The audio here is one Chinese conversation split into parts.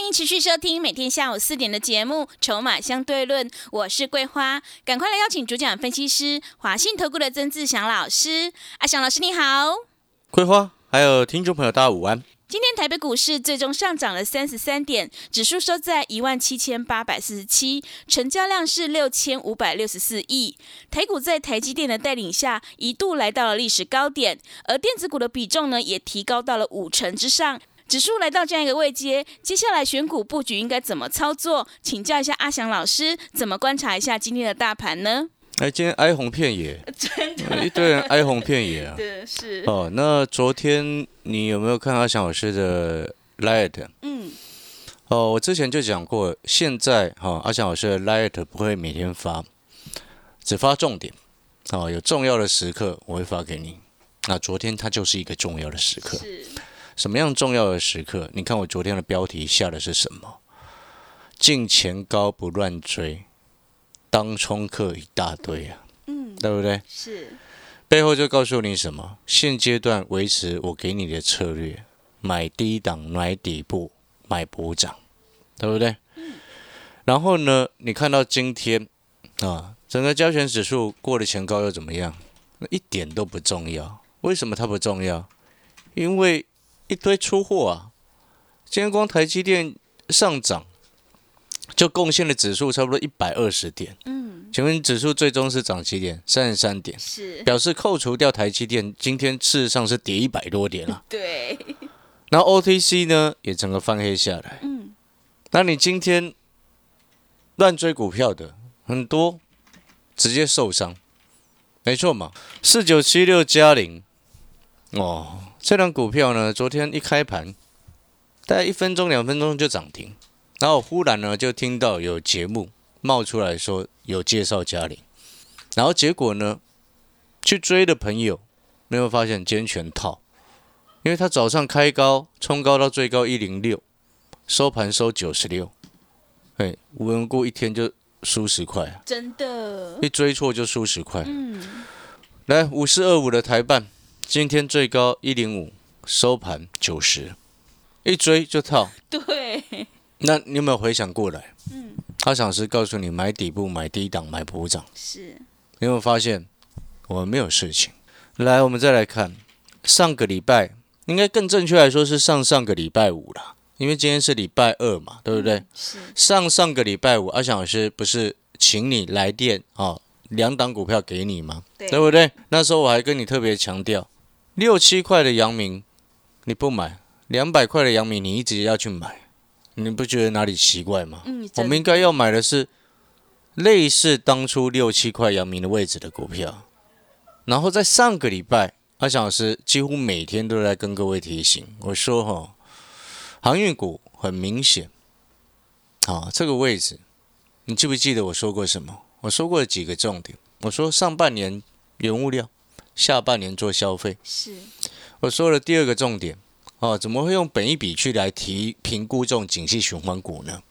欢迎持续收听每天下午四点的节目《筹码相对论》，我是桂花，赶快来邀请主讲分析师华信投顾的曾志祥老师。阿祥老师你好，桂花，还有听众朋友大家午安。今天台北股市最终上涨了三十三点，指数收在一万七千八百四十七，成交量是六千五百六十四亿。台股在台积电的带领下，一度来到了历史高点，而电子股的比重呢，也提高到了五成之上。指数来到这样一个位阶，接下来选股布局应该怎么操作？请教一下阿翔老师，怎么观察一下今天的大盘呢？哎，今天哀鸿遍野，真的一堆人哀鸿遍野啊。对，是，哦，那昨天你有没有看阿翔老师的 Light？嗯，哦，我之前就讲过，现在哈、阿翔老师的 Light 不会每天发，只发重点。哦，有重要的时刻我会发给你。那昨天它就是一个重要的时刻。是，什么样重要的时刻？你看我昨天的标题下的是什么？进前高不乱追，当冲客一大堆啊，嗯，对不对？是，背后就告诉你什么？现阶段维持我给你的策略，买低档，买底部，买补涨，对不对？嗯然后呢，你看到今天啊，整个交权指数过了前高又怎么样？那一点都不重要。为什么它不重要？因为一堆出货啊。今天光台积电上涨，就贡献了指数差不多一百二十点。嗯，请问指数最终是涨几点？三十三点。是，表示扣除掉台积电，今天事实上是跌一百多点了。对，然后 OTC 呢也整个翻黑下来。嗯，那你今天乱追股票的很多，直接受伤，没错嘛。四九七六加零，哦，这张股票呢，昨天一开盘，大概一分钟两分钟就涨停，然后忽然呢就听到有节目冒出来说有介绍嘉玲，然后结果呢，去追的朋友没有发现今天全套，因为他早上开高冲高到最高一零六，收盘收九十六，哎，无缘无故一天就输十块啊，真的，一追错就输十块。嗯，来五四二五的台办，今天最高一零五，收盘九十，一追就套。对，那你有没有回想过来？嗯，阿想是告诉你买底部、买低档、买补涨。是，你有没有发现我们没有事情？来，我们再来看上个礼拜，应该更正确来说是上上个礼拜五啦，因为今天是礼拜二嘛，对不对？是，上上个礼拜五，阿翔老师不是请你来电啊，两档股票给你吗？对对不对？那时候我还跟你特别强调，六七块的阳明你不买，两百块的阳明你一直要去买，你不觉得哪里奇怪吗？嗯，我们应该要买的是类似当初六七块阳明的位置的股票。然后在上个礼拜，阿翔老师几乎每天都在跟各位提醒，我说哈，航运股很明显，啊，这个位置，你记不记得我说过什么？我说过几个重点。我说上半年原物料，下半年做消费。是，我说了第二个重点，哦，怎么会用本一笔去来提评估这种景气循环股呢？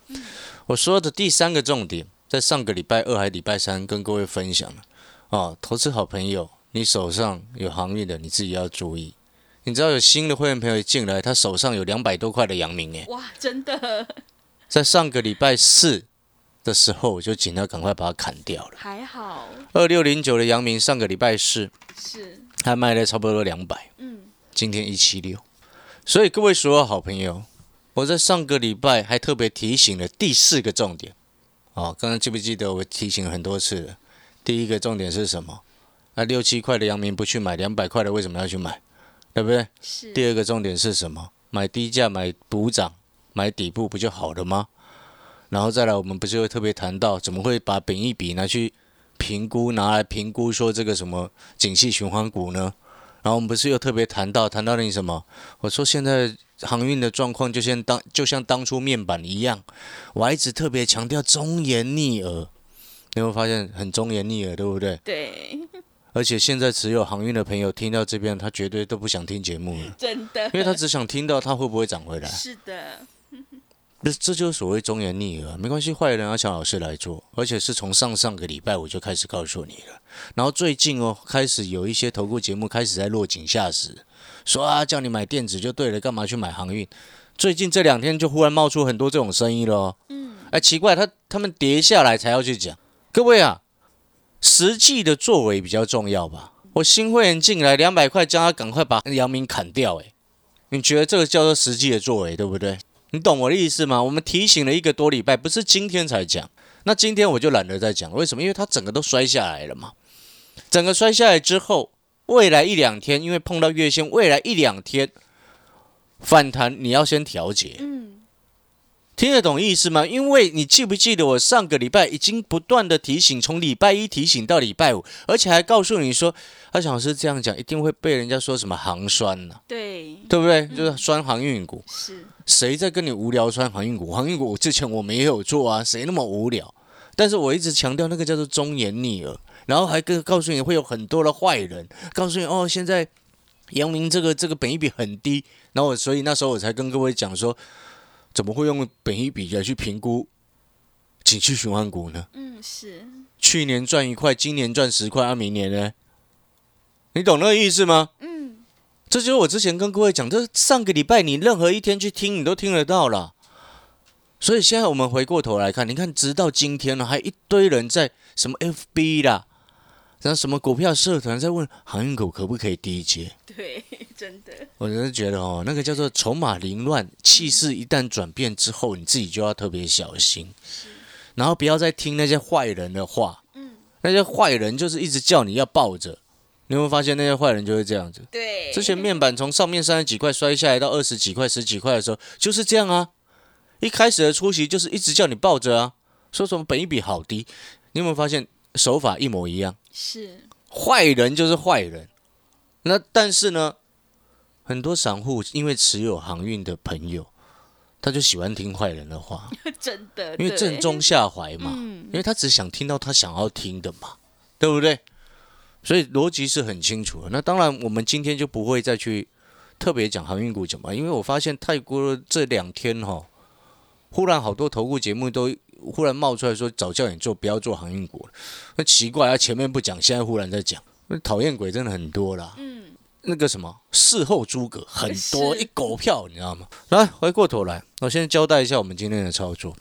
我说的第三个重点，在上个礼拜二还礼拜三跟各位分享了，哦，投资好朋友，你手上有行业的，你自己要注意。你知道有新的会员朋友进来，他手上有两百多块的阳明，诶，哇，真的在上个礼拜四的时候，我就尽量赶快把它砍掉了。还好，二六零九的阳明上个礼拜四是，还卖了差不多两百，嗯，今天一七六，所以各位所有好朋友，我在上个礼拜还特别提醒了第四个重点。哦，刚刚记不记得我提醒了很多次了？第一个重点是什么？那六七块的阳明不去买，两百块的为什么要去买？对不对？是，第二个重点是什么？买低价、买补涨、买底部不就好了吗？然后再来，我们不是会特别谈到，怎么会把本益比拿去评估，拿来评估说这个什么景气循环股呢？然后我们不是又特别谈到谈到那什么？我说现在航运的状况就像当就像当初面板一样，我还一直特别强调忠言逆耳，你会发现很忠言逆耳，对不对？对，而且现在持有航运的朋友听到这边，他绝对都不想听节目了，真的，因为他只想听到它会不会涨回来。是的，这这就是所谓忠言逆耳，没关系，坏人要请老师来做，而且是从上上个礼拜我就开始告诉你了。然后最近哦，开始有一些投顾节目开始在落井下石，说啊叫你买电子就对了，干嘛去买航运？最近这两天就忽然冒出很多这种声音了哦。嗯，哎，奇怪，他他们跌下来才要去讲，各位啊，实际的作为比较重要吧？我新会员进来两百块，叫他赶快把阳明砍掉，哎，你觉得这个叫做实际的作为，对不对？你懂我的意思吗？我们提醒了一个多礼拜，不是今天才讲。那今天我就懒得再讲了，为什么？因为它整个都摔下来了嘛。整个摔下来之后，未来一两天，因为碰到月线，未来一两天反弹，你要先调节。嗯，听得懂意思吗？因为你记不记得我上个礼拜已经不断的提醒，从礼拜一提醒到礼拜五，而且还告诉你说，阿小老师这样讲一定会被人家说什么行酸呢、对，对不对？就是酸航运股。是，谁在跟你无聊酸航运股？航运股之前我们也有做啊，谁那么无聊？但是我一直强调那个叫做忠言逆耳，然后还跟告诉你会有很多的坏人，告诉你哦，现在阳明这个这个本益比很低，然后所以那时候我才跟各位讲说，怎么会用本一比来去评估景气循环股呢？嗯，是，去年赚一块，今年赚十块，啊，明年呢？你懂那个意思吗？嗯，这就是我之前跟各位讲，这上个礼拜你任何一天去听，你都听得到了。所以现在我们回过头来看，你看，直到今天呢，还一堆人在什么 FB 啦，然后什么股票社团在问航运股可不可以低接。对，真的，我真的觉得哦，那个叫做筹码凌乱，气势一旦转变之后，你自己就要特别小心，然后不要再听那些坏人的话。嗯，那些坏人就是一直叫你要抱着，你有没有发现那些坏人就是这样子？对，之前面板从上面三十几块摔下来到二十几块、十几块的时候，就是这样啊。一开始的出席就是一直叫你抱着啊，说什么本一比好低，你有没有发现手法一模一样？是，坏人就是坏人。那但是呢，很多散户因为持有航运的朋友，他就喜欢听坏人的话，真的，因为正中下怀嘛，嗯因为他只想听到他想要听的嘛，对不对？所以逻辑是很清楚的。那当然，我们今天就不会再去特别讲航运股怎么，因为我发现泰国这两天哈、忽然好多投顾节目都忽然冒出来说，早教你做，不要做航运股了。那奇怪啊，前面不讲，现在忽然在讲，那讨厌鬼真的很多啦。嗯，那个什么事后诸葛很多，一狗票，你知道吗？来，回过头来，我先交代一下我们今天的操作。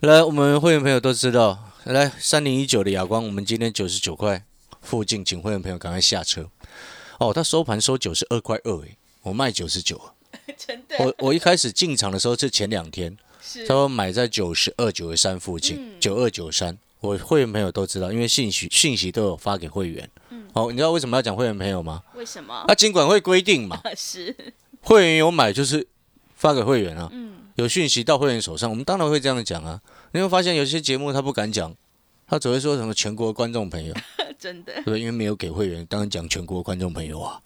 来，我们会员朋友都知道，来三零一九的亚光，我们今天九十九块附近，请会员朋友赶快下车。哦，他收盘收九十二块二，诶，我卖九十九。真的我我一开始进场的时候是前两天，是他说买在九十二、九十三附近，嗯九二、九三，我会员朋友都知道，因为信息信息都有发给会员。嗯哦，你知道为什么要讲会员朋友吗？为什么？那尽管会规定嘛，是，会员有买就是发给会员啊，嗯，有讯息到会员手上，我们当然会这样讲啊。你会发现有些节目他不敢讲，他只会说什么全国观众朋友，真的对？因为没有给会员，当然讲全国观众朋友啊，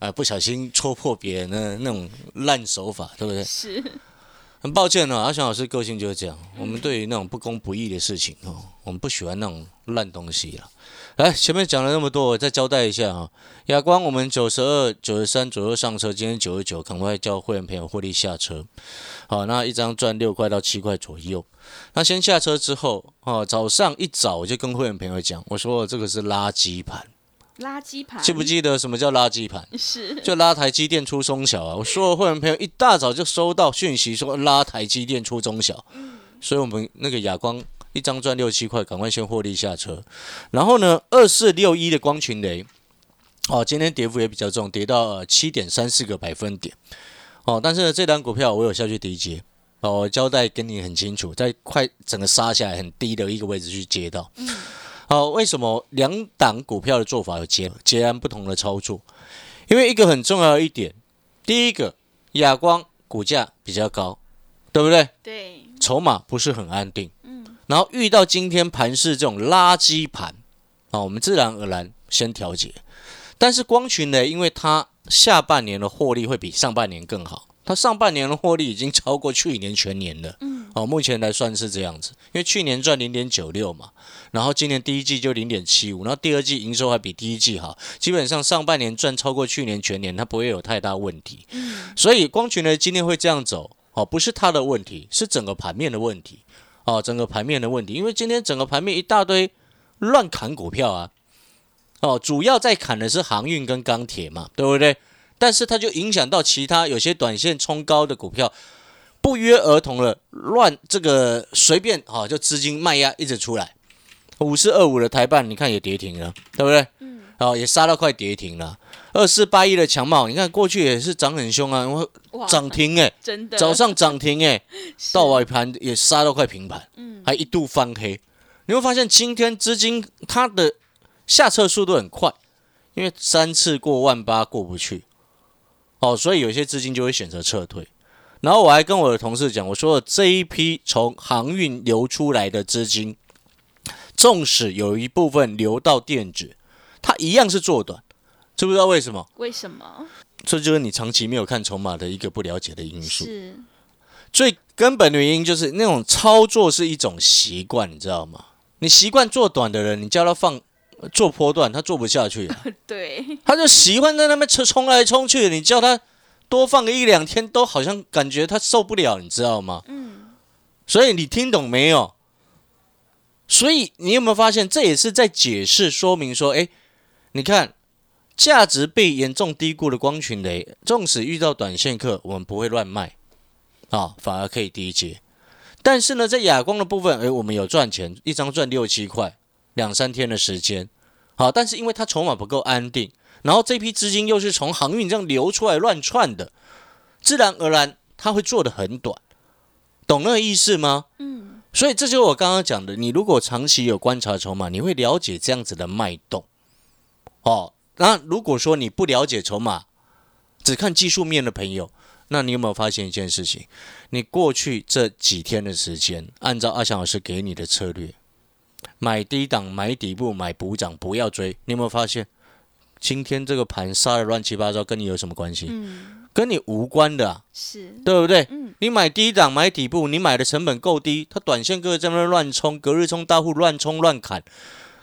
啊，不小心戳破别人的那种烂手法，对不对？是，很抱歉哦，阿翔老师个性就是这样，我们对于那种不公不义的事情哦，我们不喜欢那种烂东西了。来，前面讲了那么多，我再交代一下啊。亚光我们九十二、九十三左右上车，今天九十九，赶快叫会员朋友获利下车。好，那一张赚六块到七块左右。那先下车之后，哦，早上一早我就跟会员朋友讲，我说这个是垃圾盘，垃圾盘，记不记得什么叫垃圾盘？是，就拉台积电出中小啊！我所有会员朋友一大早就收到讯息说拉台积电出中小，所以我们那个哑光一张赚六七块，赶快先获利下车。然后呢，二四六一的光群雷，哦，今天跌幅也比较重，跌到七点三四个百分点。哦，但是呢，这单股票我有下去低接，哦，我交代跟你很清楚，在快整个杀下来很低的一个位置去接到。好、为什么两档股票的做法有截截然不同的操作？因为一个很重要的一点，第一个，亚光股价比较高，对不对？对，筹码不是很安定，嗯，然后遇到今天盘市这种垃圾盘，啊，我们自然而然先调节。但是光群呢，因为它下半年的获利会比上半年更好，它上半年的获利已经超过去年全年了。嗯，哦，目前来算是这样子，因为去年赚零点九六嘛，然后今年第一季就零点七五，然后第二季营收还比第一季好，基本上上半年赚超过去年全年，它不会有太大问题。嗯，所以光群呢今天会这样走，哦，不是它的问题，是整个盘面的问题。哦，整个盘面的问题，因为今天整个盘面一大堆乱砍股票啊。哦，主要在砍的是航运跟钢铁嘛，对不对？但是它就影响到其他有些短线冲高的股票，不约而同的乱这个随便哈，就资金卖压一直出来。五四二五的台办，你看也跌停了，对不对？嗯。哦，也杀到快跌停了。二四八一的强茂，你看过去也是涨很凶啊，涨停哎，真的，早上涨停 哎，到尾盘也杀到快平盘，嗯，还一度翻黑。你会发现今天资金它的下撤速度很快，因为三次过万八过不去。哦，所以有些资金就会选择撤退，然后我还跟我的同事讲，我说这一批从航运流出来的资金，纵使有一部分流到电子，它一样是做短，知不知道为什么？为什么？这就是你长期没有看筹码的一个不了解的因素。是，最根本的原因就是那种操作是一种习惯，你知道吗？你习惯做短的人，你叫他放。做波段，他做不下去。对，他就喜欢在那边冲冲来冲去。你叫他多放个一两天，都好像感觉他受不了，你知道吗？嗯。所以你听懂没有？所以你有没有发现，这也是在解释说明说，哎，你看价值被严重低估的光群雷，纵使遇到短线客，我们不会乱卖啊，反而可以低接。但是呢，在哑光的部分，哎，我们有赚钱，一张赚六七块。两三天的时间，好，但是因为它筹码不够安定，然后这批资金又是从航运这样流出来乱窜的，自然而然它会做的很短，懂那个意思吗？嗯，所以这就是我刚刚讲的，你如果长期有观察筹码，你会了解这样子的脉动。哦，那如果说你不了解筹码，只看技术面的朋友，那你有没有发现一件事情？你过去这几天的时间，按照阿翔老师给你的策略。买低档，买底部，买补涨，不要追。你有没有发现，今天这个盘杀的乱七八糟，跟你有什么关系？嗯，跟你无关的，是对不对？嗯，你买低档，买底部，你买的成本够低，它短线各在那乱冲，隔日冲大户乱冲乱砍，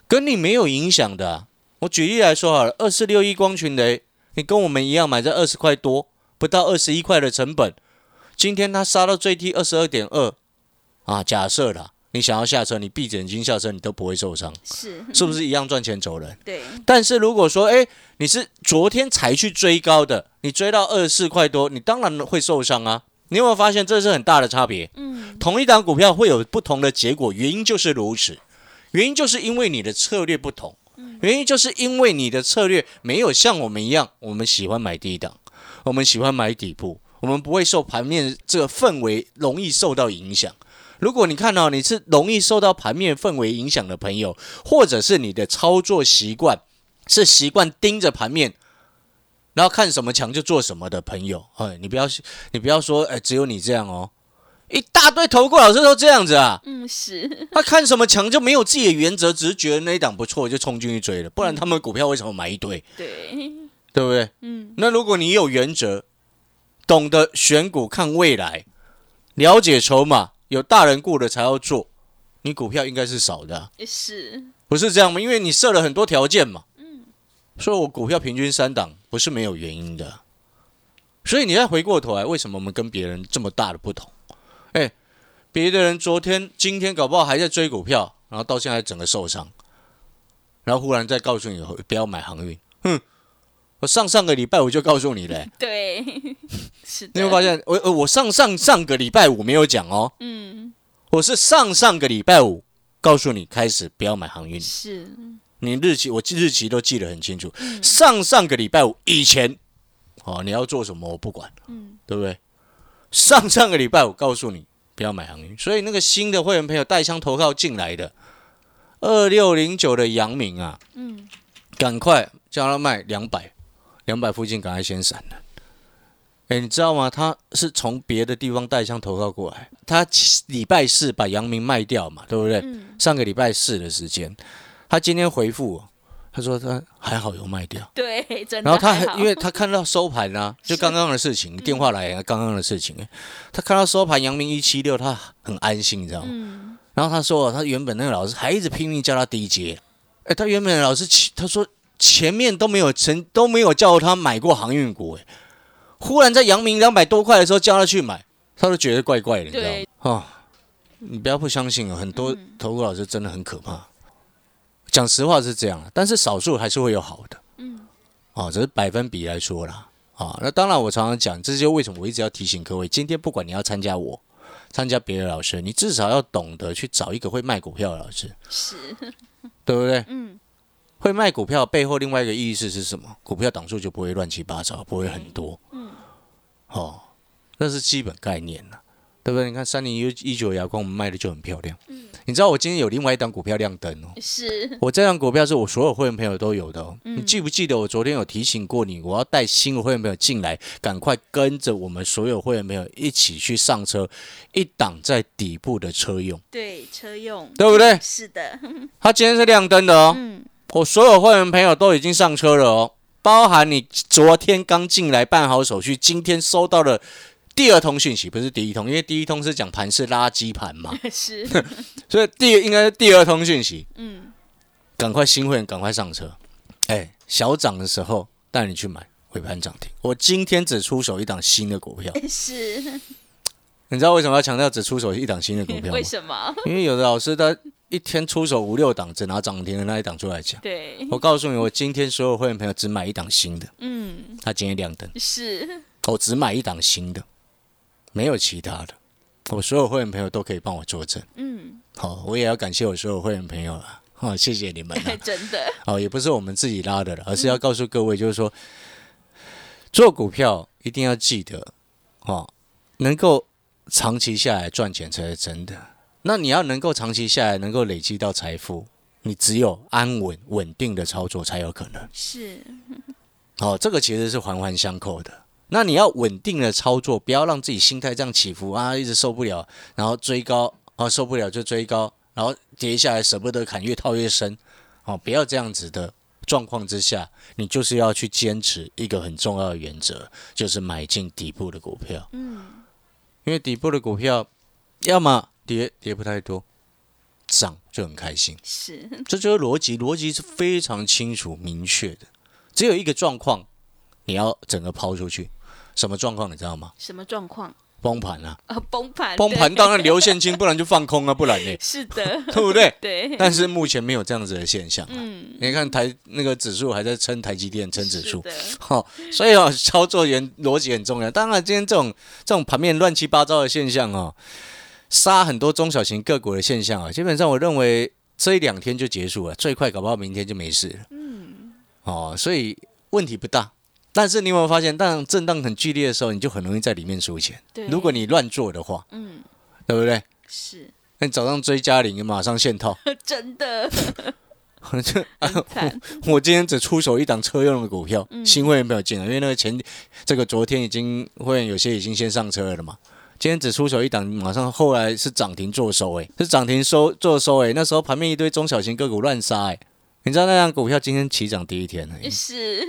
跟你没有影响的。我举例来说好了，二四六一光群雷，你跟我们一样买在二十块多，不到二十一块的成本，今天它杀到最低二十二点二，啊，假设了。你想要下车，你闭着眼睛下车，你都不会受伤，是是不是一样赚钱走人？对。但是如果说，哎，你是昨天才去追高的，你追到二十四块多，你当然会受伤啊。你有没有发现这是很大的差别？嗯。同一档股票会有不同的结果，原因就是如此。原因就是因为你的策略不同。原因就是因为你的策略没有像我们一样，我们喜欢买低档，我们喜欢买底部，我们不会受盘面这个氛围容易受到影响。如果你看到你是容易受到盘面氛围影响的朋友，或者是你的操作习惯是习惯盯着盘面，然后看什么强就做什么的朋友，哎，你不要你不要说，哎，只有你这样哦，一大堆投顾老师都这样子啊，嗯，是，他看什么强就没有自己的原则，只是觉得那一档不错就冲进去追了，不然他们股票为什么买一堆？对，对不对？嗯，那如果你有原则，懂得选股看未来，了解筹码。有大人雇的才要做，你股票应该是少的，是，不是这样吗？因为你设了很多条件嘛。嗯，所以我股票平均三档不是没有原因的。所以你再回过头来，为什么我们跟别人这么大的不同？哎，别的人昨天、今天搞不好还在追股票，然后到现在整个受伤，然后忽然再告诉你不要买航运，哼。我上上个礼拜我就告诉你嘞，对，是。你会发现，我我上上上个礼拜五没有讲哦，嗯，我是上上个礼拜五告诉你开始不要买航运，是。你日期我记日期都记得很清楚，上上个礼拜五以前，哦，你要做什么我不管，嗯，对不对？上上个礼拜五告诉你不要买航运，所以那个新的会员朋友带枪投靠进来的二六零九的杨明啊，嗯，赶快叫他卖两百。两百附近，赶快先闪了。哎，你知道吗？他是从别的地方带枪投靠过来。他礼拜四把阳明卖掉嘛，对不对？上个礼拜四的时间，他今天回复我，他说他还好有卖掉。对，真的然后他还因为他看到收盘啊，就刚刚的事情，电话来啊，刚刚的事情，哎他看到收盘阳明一七六，他很安心，你知道吗？嗯，然后他说，他原本那个老师还一直拼命叫他低阶，哎，他原本的老师前他说前面都没有成都没有叫他买过航运股，哎，忽然在阳明两百多块的时候叫他去买，他都觉得怪怪的，你知道吗你不要不相信啊，很多嗯投顾老师真的很可怕。讲实话是这样，但是少数还是会有好的。嗯，哦，只是百分比来说啦。啊、那当然我常常讲，这就为什么我一直要提醒各位，今天不管你要参加我，参加别的老师，你至少要懂得去找一个会卖股票的老师，是，对不对？嗯，会卖股票背后另外一个意思是什么？股票档数就不会乱七八糟，不会很多。嗯，哦，那是基本概念了，对不对？你看三零一一九亚光，我们卖的就很漂亮。嗯你知道我今天有另外一档股票亮灯哦，是，我这档股票是我所有会员朋友都有的哦。嗯你记不记得我昨天有提醒过你，我要带新的会员朋友进来，赶快跟着我们所有会员朋友一起去上车，一档在底部的车用，对，车用，对不对？是的，它今天是亮灯的哦。嗯，我所有会员朋友都已经上车了哦，包含你昨天刚进来办好手续，今天收到了第二通讯息，不是第一通，因为第一通是讲盘是垃圾盘嘛，是，所以第应该是第二通讯息，嗯，赶快新会员赶快上车，哎，小涨的时候带你去买，尾盘涨停。我今天只出手一档新的股票，是，你知道为什么要强调只出手一档新的股票吗？为？什么？因为有的老师他一天出手五六档，只拿涨停的那一档出来讲。对，我告诉你，我今天所有会员朋友只买一档新的，嗯，他今天亮灯。是，我只买一档新的，没有其他的。我所有会员朋友都可以帮我作证。嗯，好，我也要感谢我所有会员朋友了。好，谢谢你们啊。真的，好，也不是我们自己拉的了，而是要告诉各位，就是说，做股票一定要记得，哦，能够长期下来赚钱才是真的。那你要能够长期下来，能够累积到财富，你只有安稳稳定的操作才有可能。是，哦，这个其实是环环相扣的。那你要稳定的操作，不要让自己心态这样起伏啊，一直受不了，然后追高啊，受不了就追高，然后跌下来舍不得砍，越套越深。哦，不要这样子的状况之下，你就是要去坚持一个很重要的原则，就是买进底部的股票，嗯，因为底部的股票要么跌跌不太多，涨就很开心。是，这就是逻辑，逻辑是非常清楚明确的。只有一个状况，你要整个抛出去，什么状况你知道吗？什么状况？崩盘啊！啊，崩盘，崩盘当然留现金，不然就放空啊，不然呢，是的，对不对？对，但是目前没有这样子的现象啊。嗯，你看台那个指数还在撑台积电撑指数，好、所以哦，操作员逻辑很重要。当然，今天这种这种盘面乱七八糟的现象哦，杀很多中小型个股的现象啊，基本上我认为这一两天就结束了，最快搞不好明天就没事了。嗯，哦，所以问题不大。但是你有没有发现，当震荡很剧烈的时候，你就很容易在里面输钱。对，如果你乱做的话，嗯，对不对？是那你早上追嘉玲，马上现套。真的 我今天只出手一档车用的股票，嗯新会员没有进来，因为那个前这个昨天已经会员有些已经先上车了嘛。今天只出手一档，马上后来是涨停做收，诶，是涨停收做收，诶，那时候盘面一堆中小型个股乱杀，诶，你知道那张股票今天起涨第一天而已。是，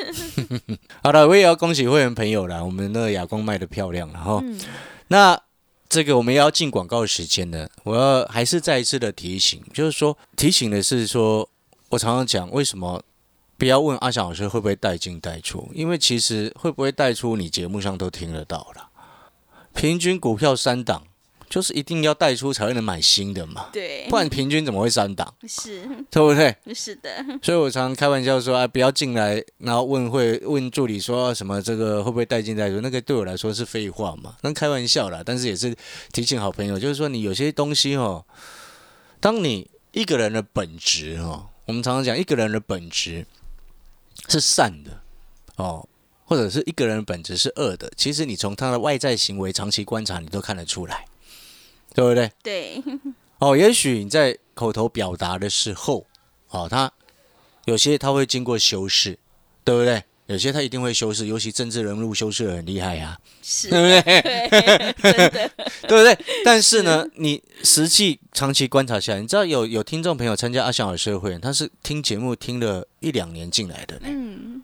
好了，我也要恭喜会员朋友啦，我们那个亚光卖的漂亮，然后、嗯，那这个我们也要进广告时间了，我要还是再一次的提醒，就是说提醒的是说，我常常讲为什么不要问阿翔老师会不会带进带出，因为其实会不会带出，你节目上都听得到了。平均股票三档，就是一定要带出才会能买新的嘛，对，不然平均怎么会三档，是。对不对？是的，所以我常常开玩笑说，啊，不要进来，然后问会问助理说什么这个会不会带进带出，那个对我来说是废话嘛，那开玩笑啦，但是也是提醒好朋友，就是说你有些东西哦，当你一个人的本质哦，我们常常讲一个人的本质是善的哦，或者是一个人的本质是恶的，其实你从他的外在行为长期观察，你都看得出来，对不对？对，哦，也许你在口头表达的时候，哦，他有些他会经过修饰，对不对？有些他一定会修饰，尤其政治人物修饰的很厉害呀、是，对不对？对，真的，对不对？但是呢，你实际长期观察下来，你知道有有听众朋友参加阿翔老师的会员，他是听节目听了一两年进来的呢。嗯，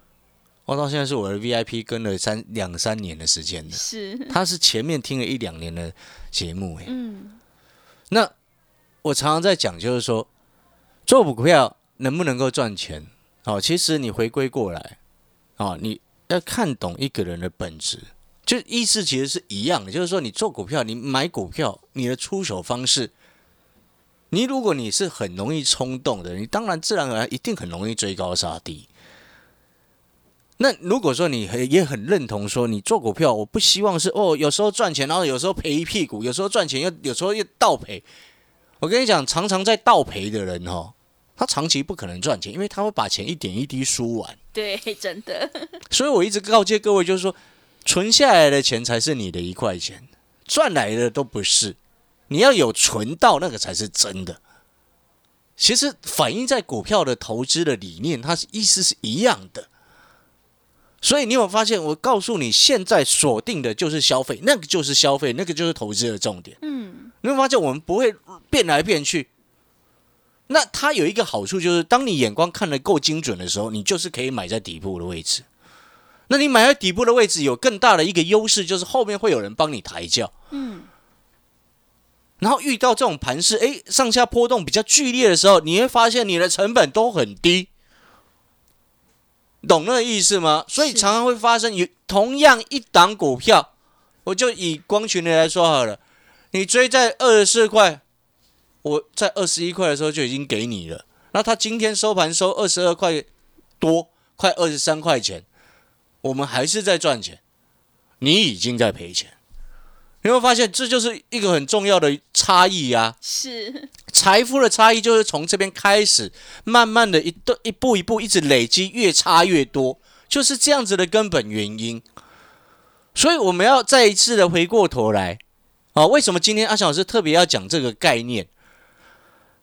我到现在是我的 VIP 跟了三两三年的时间了。是，他是前面听了一两年的节目，哎，嗯，那我常常在讲，就是说做股票能不能够赚钱？哦，其实你回归过来，哦，你要看懂一个人的本质，就意思其实是一样的，就是说你做股票，你买股票，你的出手方式，你如果你是很容易冲动的，你当然自然而然一定很容易追高杀低。那如果说你很也很认同说你做股票，我不希望是哦，有时候赚钱，然后有时候赔一屁股，有时候赚钱又有时候又倒赔。我跟你讲，常常在倒赔的人哦，他长期不可能赚钱，因为他会把钱一点一滴输完。对，真的，所以我一直告诫各位，就是说，存下来的钱才是你的一块钱，赚来的都不是。你要有存到那个才是真的。其实反映在股票的投资的理念，它是意思是一样的。所以你有发现？我告诉你，现在锁定的就是消费，那个就是消费，那个就是投资的重点。嗯，你会发现我们不会变来变去。那它有一个好处，就是当你眼光看得够精准的时候，你就是可以买在底部的位置。那你买在底部的位置有更大的一个优势，就是后面会有人帮你抬轿。嗯，然后遇到这种盘势，诶，上下波动比较剧烈的时候，你会发现你的成本都很低，懂那个意思吗？所以常常会发生，有同样一档股票，我就以光群的来说好了，你追在二十四块，我在二十一块的时候就已经给你了，那他今天收盘收二十二块多，快二十三块钱，我们还是在赚钱，你已经在赔钱。你会发现，这就是一个很重要的差异啊！是，财富的差异就是从这边开始，慢慢的一步一步一步一直累积，越差越多，就是这样子的根本原因。所以我们要再一次的回过头来，啊，为什么今天阿翔老师特别要讲这个概念？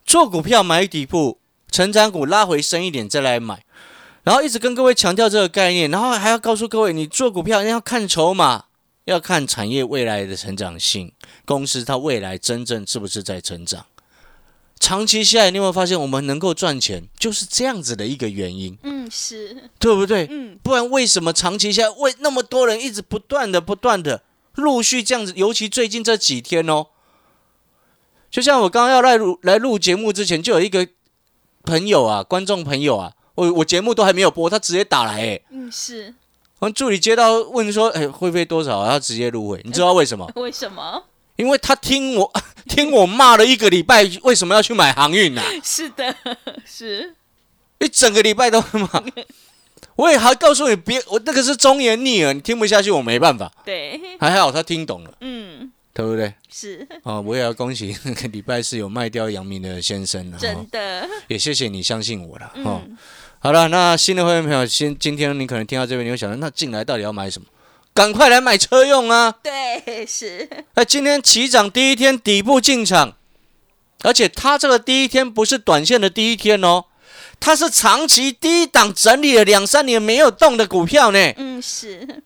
做股票买底部，成长股拉回深一点再来买，然后一直跟各位强调这个概念，然后还要告诉各位，你做股票要看筹码，要看产业未来的成长性，公司它未来真正是不是在成长。长期下来，你有没有发现我们能够赚钱，就是这样子的一个原因，嗯，是，对不对？嗯，不然为什么长期下来，为那么多人一直不断的、不断的陆续这样子？尤其最近这几天哦，就像我刚刚要来录来录节目之前，就有一个朋友啊，观众朋友啊，我我节目都还没有播，他直接打来，哎，嗯，是，我们助理接到问说，哎，会费多少啊？他直接入会，你知道为什么？为什么？因为他听我 听我骂了一个礼拜，为什么要去买航运啊？是的，是，一整个礼拜都骂。我也还告诉你，别，我那个是忠言逆耳，你听不下去，我没办法。对，还好他听懂了，嗯，对不对？是，啊、我也要恭喜那个礼拜四有卖掉杨明的先生了，真哦、的，也谢谢你相信我了。哦，嗯，好了，那新的会员朋友，今今天你可能听到这边，你会想到，那进来到底要买什么？赶快来买车用啊！对，是，哎，今天起涨第一天底部进场，而且它这个第一天不是短线的第一天哦，它是长期低档整理了两三年没有动的股票呢。嗯，是，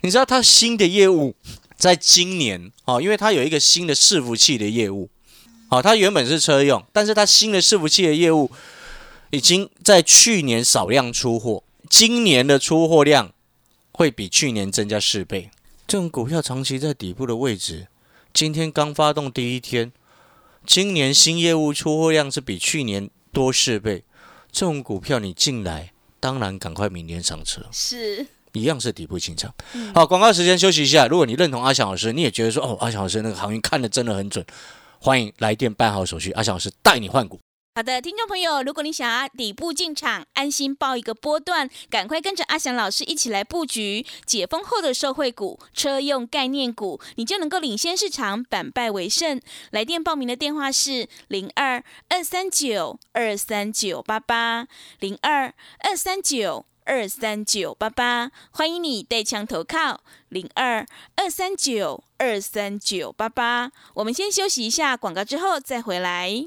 你知道它新的业务在今年哦，因为它有一个新的伺服器的业务，哦，它原本是车用，但是它新的伺服器的业务已经在去年少量出货，今年的出货量会比去年增加四倍。这种股票长期在底部的位置，今天刚发动第一天，今年新业务出货量是比去年多四倍。这种股票你进来，当然赶快明年上车。是，一样是底部进场。好，广告时间休息一下。如果你认同阿翔老师，你也觉得说哦，阿翔老师那个航运看的真的很准，欢迎来电办好手续，阿翔老师带你换股。好的，听众朋友，如果你想要底部进场，安心报一个波段，赶快跟着阿翔老师一起来布局解封后的社会股、车用概念股，你就能够领先市场，反败为胜。来电报名的电话是零二二三九二三九八八零二二三九。二三九八八，欢迎你带枪投靠零二二三九二三九八八。我们先休息一下广告，之后再回来。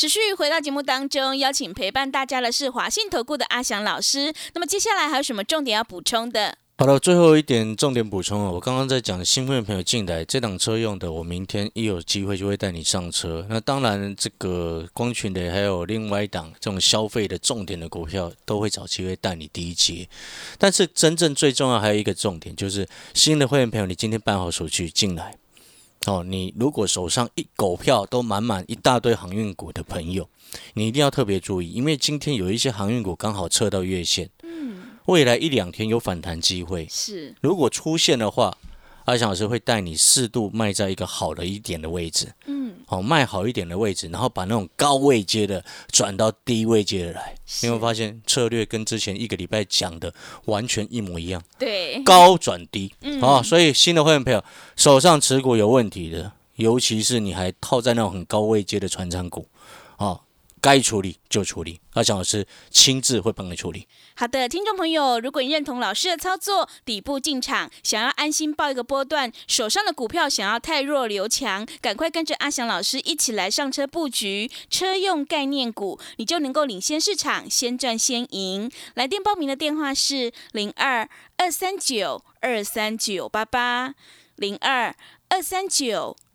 持续回到节目当中，邀请陪伴大家的是华信投顾的阿翔老师。那么接下来还有什么重点要补充的？好了，最后一点重点补充哦，我刚刚在讲新会员朋友进来，这档车用的，我明天一有机会就会带你上车。那当然，这个光群的还有另外一档这种消费的重点的股票，都会找机会带你第一节。但是真正最重要还有一个重点，就是新的会员朋友，你今天办好手续进来。哦，你如果手上一狗票都满满一大堆航运股的朋友，你一定要特别注意，因为今天有一些航运股刚好测到月线，嗯，未来一两天有反弹机会，是，如果出现的话，阿翔老师会带你适度卖在一个好的一点的位置，嗯，好卖好一点的位置，然后把那种高位接的转到低位接的来，你会发现策略跟之前一个礼拜讲的完全一模一样，对，高转低，啊，所以新的会员朋友手上持股有问题的，尤其是你还套在那种很高位接的传长股，啊。该处理就处理，阿翔老师亲自会帮你处理。好的，听众朋友，如果你认同老师的操作，底部进场，想要安心报一个波段，手上的股票想要太弱留强，赶快跟着阿翔老师一起来上车布局车用概念股，你就能够领先市场，先赚先赢。来电报名的电话是零二二三九二三九八八零二二三九。